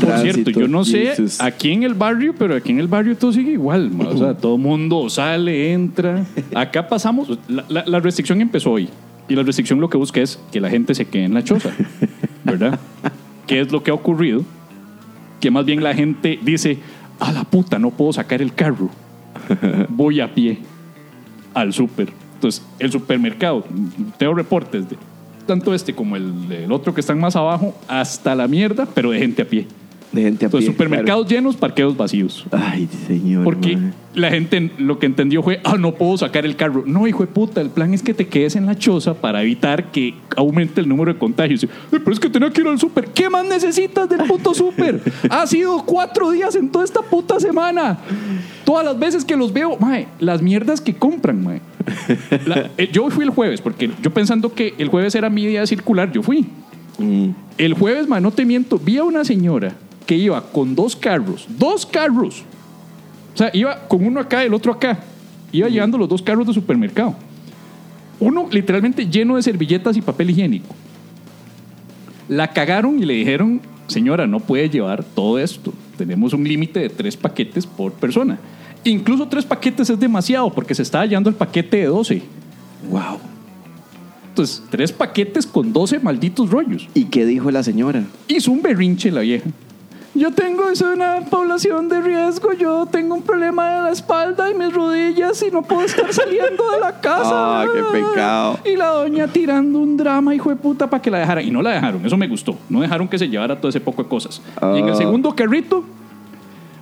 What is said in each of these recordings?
Por cierto, yo no sé Jesus. aquí en el barrio, pero aquí en el barrio todo sigue igual. ma. O sea, todo mundo sale, entra. Acá pasamos. La, la- la restricción empezó hoy. Y la restricción lo que busca es que la gente se quede en la choza. ¿Verdad? ¿Qué es lo que ha ocurrido? Que más bien la gente dice: A la puta, no puedo sacar el carro. Voy a pie al súper. Entonces, el supermercado, tengo reportes de tanto este como el, el otro que están más abajo, hasta la mierda, pero de gente a pie. De gente a Entonces, pie, supermercados llenos, parqueos vacíos. Ay, señor. Porque mae. la gente lo que entendió fue, ah, no puedo sacar el carro. No, hijo de puta, el plan es que te quedes en la choza para evitar que aumente el número de contagios. "Eh, pero es que tenía que ir al súper. ¿Qué más necesitas del puto súper? ha sido cuatro días en toda esta puta semana. Todas las veces que los veo, mae, las mierdas que compran, mae. La- eh, yo fui el jueves, porque yo pensando que el jueves era mi día circular, yo fui. Mm. El jueves, man, no te miento, vi a una señora que iba con dos carros, dos carros. O sea, iba con uno acá y el otro acá. Iba llevando los dos carros de supermercado. Uno literalmente lleno de servilletas y papel higiénico. La cagaron y le dijeron, señora, no puede llevar todo esto. Tenemos un límite de tres paquetes por persona. Incluso tres paquetes es demasiado porque se estaba llevando el paquete de 12. Wow. Entonces, tres paquetes con 12 malditos rollos. ¿Y qué dijo la señora? Hizo un berrinche la vieja. Yo tengo, soy una población de riesgo, yo tengo un problema de la espalda y mis rodillas y no puedo estar saliendo de la casa. Ah, qué pecado. Y la doña tirando un drama, hijo de puta, para que la dejaran. Y no la dejaron, eso me gustó. No dejaron que se llevara todo ese poco de cosas. Y en el Ah. segundo carrito,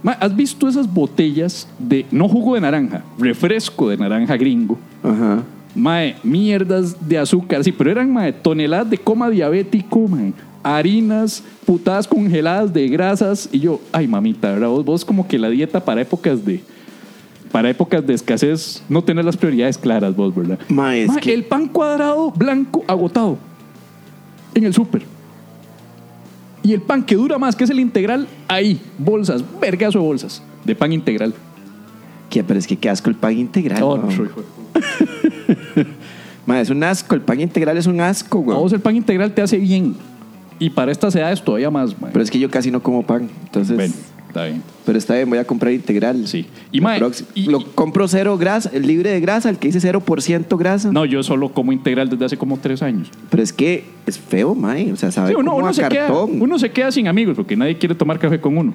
¿has visto esas botellas de, no jugo de naranja, refresco de naranja gringo? Ajá. Mae, mierdas de azúcar, sí, pero eran mae, toneladas de coma diabético, mae, harinas, putadas congeladas de grasas. Y yo, ay mamita, ¿verdad? Vos, vos como que la dieta para épocas de. Para épocas de escasez, no tener las prioridades claras, vos, ¿verdad? Mae, es Mae, que- El pan cuadrado blanco agotado en el súper. Y el pan que dura más, que es el integral, ahí, bolsas, vergazo de bolsas de pan integral. Pero es que qué asco el pan integral. Otro, hijo de es un asco. El pan integral es un asco, A güey. vos el pan integral te hace bien. Y para estas edades todavía más, mae. Pero es que yo casi no como pan. Entonces. Bueno, está bien. Pero está bien, voy a comprar integral. Sí. Y, mae, y- lo compro cero grasa, el libre de grasa, el que dice 0% grasa. No, yo solo como integral desde hace como tres años. Pero es que es feo, mae. O sea, sabe Sí, uno, como uno a se queda, cartón. uno se queda sin amigos porque nadie quiere tomar café con uno.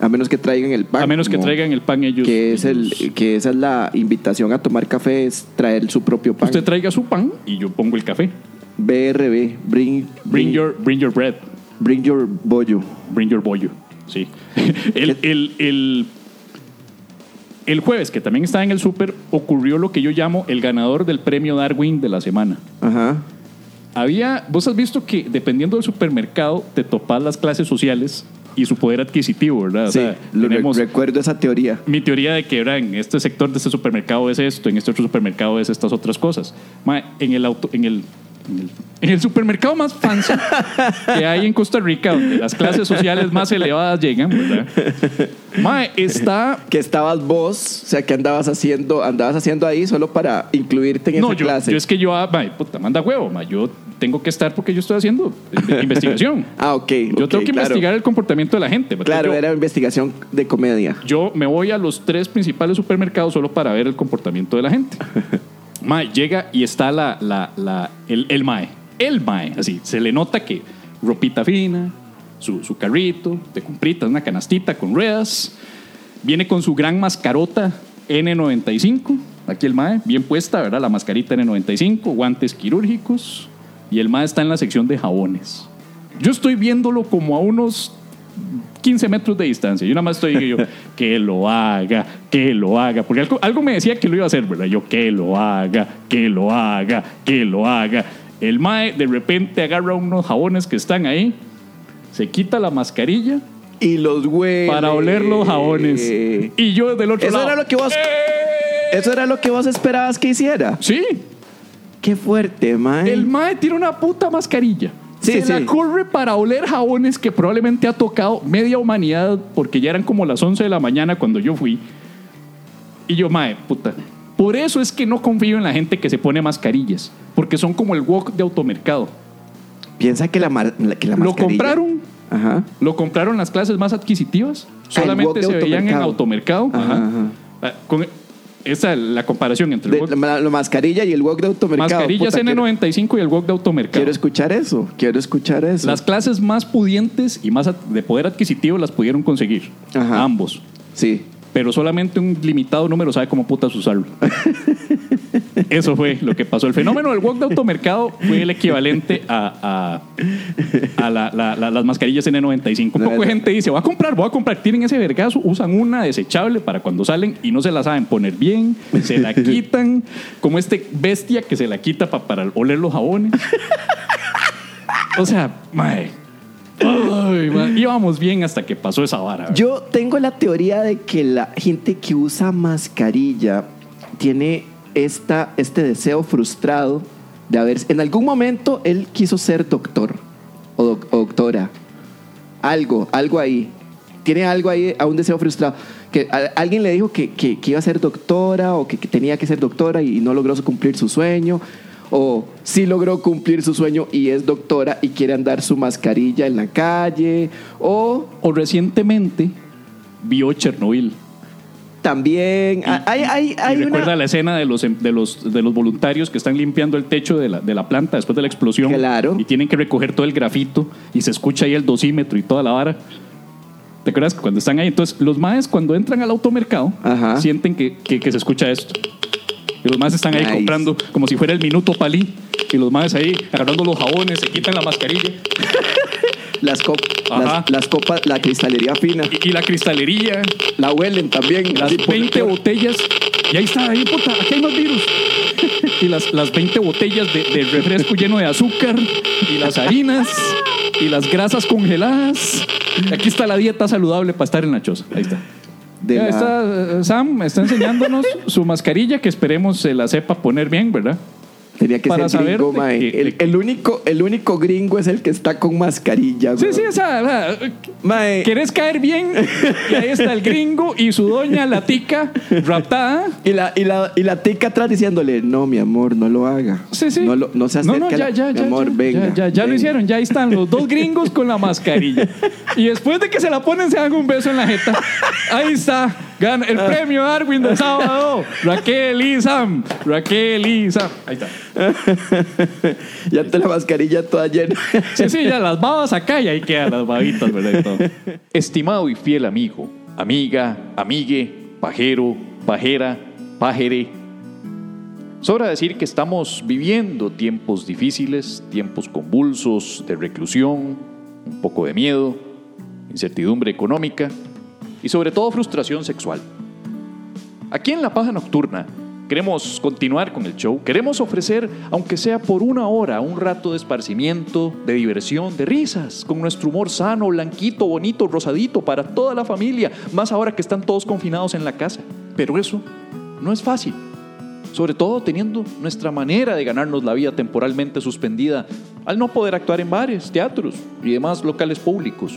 A menos que traigan el pan. a menos que como- traigan el pan ellos. Que, es el, que esa es la invitación a tomar café, es traer su propio pan. Usted traiga su pan y yo pongo el café. BRB, bring, Bring your, bring your bread. bring your bollo. Bring your bollo. Sí. el, el, el, el jueves, que también estaba en el súper, ocurrió lo que yo llamo el ganador del premio Darwin de la semana. Ajá. Había, vos has visto que dependiendo del supermercado te topas las clases sociales y su poder adquisitivo, ¿verdad? O sí, sea, lo tenemos recuerdo esa teoría. mi teoría de que en este sector de este supermercado es esto, en este otro supermercado es estas otras cosas. Ma, en el auto, en el, en el, supermercado más fancy que hay en Costa Rica, donde las clases sociales más elevadas llegan, ¿verdad? Ma, está Que estabas vos, o sea, que andabas haciendo, andabas haciendo ahí solo para incluirte en no, esa yo, clase. yo es que yo, ah, ma, puta, manda huevo, ma, yo tengo que estar porque yo estoy haciendo in- investigación. Ah, ok. Yo tengo que claro. investigar el comportamiento de la gente. Claro, yo, era investigación de comedia. yo me voy a los tres principales supermercados solo para ver el comportamiento de la gente. Mae, llega y está la, la, la- el, el Mae. El Mae, así. Se le nota que ropita fina, su, su carrito de compritas, una canastita con ruedas. Viene con su gran mascarota N95. Aquí el Mae, bien puesta, ¿verdad? La mascarita N95, guantes quirúrgicos. Y el Mae está en la sección de jabones. Yo estoy viéndolo como a unos 15 metros de distancia. Yo nada más estoy yo, que lo haga, que lo haga. Porque algo, algo me decía que lo iba a hacer, ¿verdad? Yo, que lo haga, que lo haga, que lo haga. El mae de repente agarra unos jabones que están ahí, se quita la mascarilla Y los huele. para oler los jabones. Y yo del otro Eso lado. era lo que vos. Eso era lo que vos esperabas que hiciera. Sí, Qué fuerte, mae. el mae tiene una puta mascarilla. Sí, se sí. la corre para oler jabones que probablemente ha tocado media humanidad porque ya eran como las 11 de la mañana cuando yo fui. Y yo, mae, puta. Por eso es que no confío en la gente que se pone mascarillas. Porque son como el wok de automercado. Piensa que la, mar- la- que la Lo mascarilla- compraron, Ajá. lo compraron las clases más adquisitivas. Ah, el Solamente de se veían en automercado. automercado. Ajá. Ah, Con esa la comparación entre el De- la, la mascarilla y el wok de automercado. mascarillas Puta, quiero, N95 y el wok de automercado. quiero escuchar eso. Quiero escuchar eso. Las clases más pudientes y más de poder adquisitivo las pudieron conseguir. Ajá. Ambos. Sí. Pero solamente un limitado número sabe cómo putas usarlo. Eso fue lo que pasó. El fenómeno del wok de automercado fue el equivalente a, a, a la- la- la- las mascarillas N95. Un poco de gente dice, voy a comprar, voy a comprar. Tienen ese vergazo, usan una desechable para cuando salen y no se la saben poner bien, se la quitan, como este bestia que se la quita pa- para oler los jabones. O sea, mae. Ay. Íbamos bien hasta que pasó esa vara. Yo tengo la teoría de que la gente que usa mascarilla tiene esta, este deseo frustrado de haber... En algún momento él quiso ser doctor o, doc- o doctora. Algo, algo ahí. Tiene algo ahí, a un deseo frustrado. Que alguien le dijo que, que- iba a ser doctora o que, que tenía que ser doctora y no logró cumplir su sueño. O sí logró cumplir su sueño y es doctora y quiere andar su mascarilla en la calle. O O recientemente vio Chernobyl. También ah, hay, hay, Y recuerda una... la escena de los, em, de, los, de los voluntarios que están limpiando el techo de la, de la planta después de la explosión. Claro. Y tienen que recoger todo el grafito y se escucha ahí el dosímetro y toda la vara. ¿Te acuerdas que cuando están ahí? Entonces, los maes cuando entran al automercado Ajá. sienten que, que- que se escucha esto. Y los maes están ahí Nice. comprando como si fuera el minuto palí. Y los maes ahí agarrando los jabones, se quitan la mascarilla. Las, cop- las, las copas, la cristalería fina. Y, y la cristalería, La huelen también. las así por- 20 botellas. Y ahí está, ahí puta, aquí hay más virus. Y las, las 20 botellas de, de refresco lleno de azúcar. Y las harinas. Y las grasas congeladas. Y aquí está la dieta saludable para estar en la choza. Ahí está. de Ya la- está, eh, Sam está enseñándonos su mascarilla que esperemos se la sepa poner bien, ¿verdad? Tenía que para ser gringo, saber de mae. que- el, único, el único gringo es el que está con mascarilla. Sí, sí, o sea, Mae, ¿Querés caer bien? Y ahí está el gringo y su doña, la tica, raptada. y, la, y, la, y la tica atrás diciéndole, no, mi amor, no lo haga. Sí, sí. No, lo- no se acerque. No, no, ya, la- ya, mi ya. amor, ya, venga. Ya, ya, ya lo hicieron. Ya están los dos gringos con la mascarilla. Y después de que se la ponen, se dan un beso en la jeta. Ahí está. Gana el premio Darwin del sábado. Raquel y Sam. Raquel y Sam. Ahí está. ya te la mascarilla toda llena. Sí, sí, ya las babas acá y ahí quedan las babitas, ¿verdad? Y todo. Estimado y fiel amigo, amiga, amigue, pajero, pajera, pajere. Sobra decir que estamos viviendo tiempos difíciles, tiempos convulsos de reclusión, un poco de miedo, incertidumbre económica y sobre todo frustración sexual. Aquí en La Paja Nocturna queremos continuar con el show, queremos ofrecer, aunque sea por una hora, un rato de esparcimiento, de diversión, de risas, con nuestro humor sano, blanquito, bonito, rosadito, para toda la familia, más ahora que están todos confinados en la casa. Pero eso no es fácil, sobre todo teniendo nuestra manera de ganarnos la vida temporalmente suspendida al no poder actuar en bares, teatros y demás locales públicos.